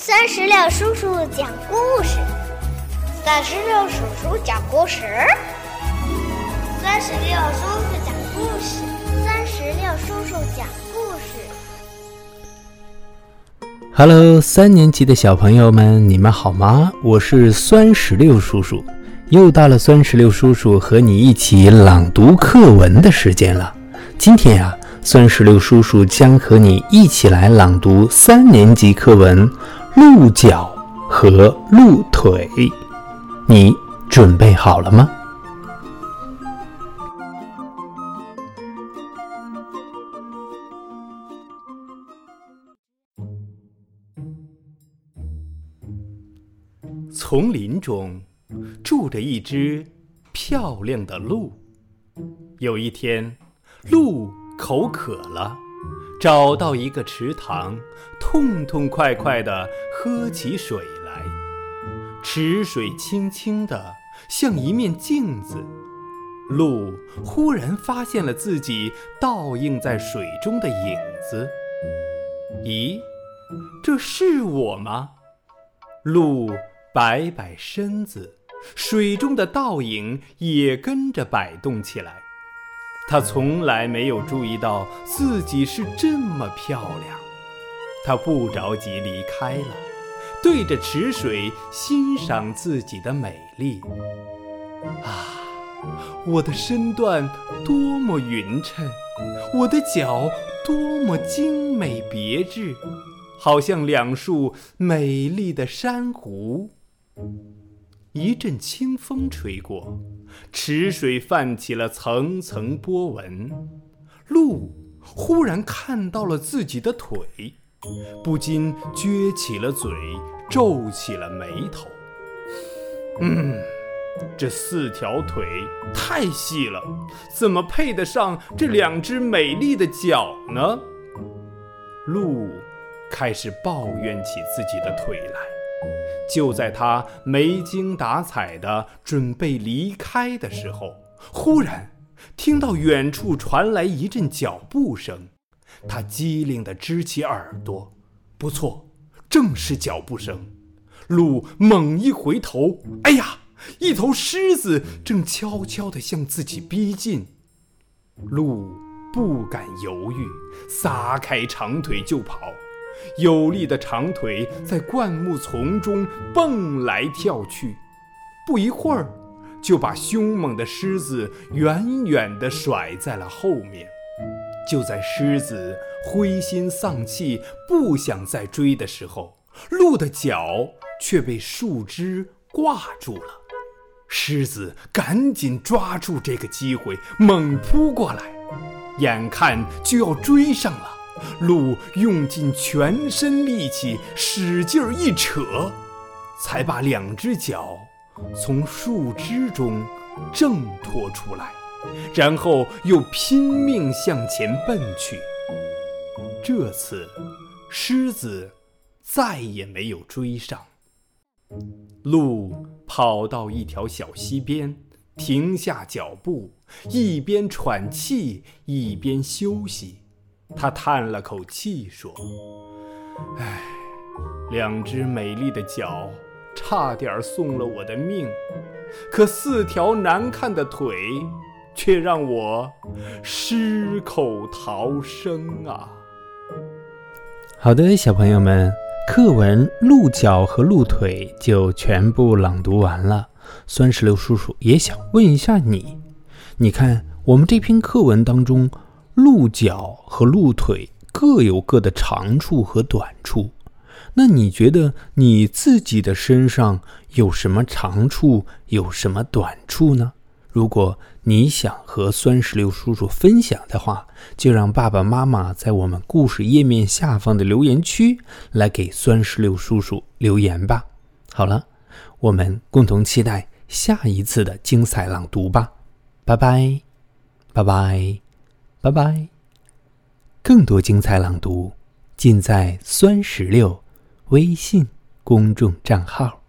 三十六叔叔讲故事，三十六叔叔讲故事，三十六叔叔讲故事，三十六叔叔讲故事。Hello，三年级的小朋友们，你们好吗？我是酸石榴叔叔，又到了酸石榴叔叔和你一起朗读课文的时间了。今天呀，酸石榴叔叔将和你一起来朗读三年级课文。鹿角和鹿腿，你准备好了吗？丛林中住着一只漂亮的鹿。有一天，鹿口渴了。找到一个池塘，痛痛快快地喝起水来。池水清清的，像一面镜子。鹿忽然发现了自己倒映在水中的影子。咦，这是我吗？鹿摆摆身子，水中的倒影也跟着摆动起来。他从来没有注意到自己是这么漂亮，他不着急离开了，对着池水欣赏自己的美丽。啊，我的身段多么匀称，我的脚多么精美别致，好像两束美丽的珊瑚。一阵清风吹过，池水泛起了层层波纹。鹿忽然看到了自己的腿，不禁撅起了嘴，皱起了眉头。嗯，这四条腿太细了，怎么配得上这两只美丽的脚呢？鹿开始抱怨起自己的腿来。就在他没精打采的准备离开的时候，忽然听到远处传来一阵脚步声。他机灵地支起耳朵，不错，正是脚步声。鹿猛一回头，哎呀，一头狮子正悄悄地向自己逼近。鹿不敢犹豫，撒开长腿就跑。有力的长腿在灌木丛中蹦来跳去，不一会儿，就把凶猛的狮子远远地甩在了后面。就在狮子灰心丧气、不想再追的时候，鹿的脚却被树枝挂住了。狮子赶紧抓住这个机会，猛扑过来，眼看就要追上了。鹿用尽全身力气，使劲儿一扯，才把两只脚从树枝中挣脱出来，然后又拼命向前奔去。这次，狮子再也没有追上。鹿跑到一条小溪边，停下脚步，一边喘气，一边休息。他叹了口气说：“唉，两只美丽的脚差点送了我的命，可四条难看的腿却让我失口逃生啊！”好的，小朋友们，课文《鹿角和鹿腿》就全部朗读完了。酸石榴叔叔也想问一下你，你看我们这篇课文当中。鹿角和鹿腿各有各的长处和短处，那你觉得你自己的身上有什么长处，有什么短处呢？如果你想和酸石榴叔叔分享的话，就让爸爸妈妈在我们故事页面下方的留言区来给酸石榴叔叔留言吧。好了，我们共同期待下一次的精彩朗读吧。拜拜，拜拜。拜拜！更多精彩朗读尽在酸石榴微信公众账号。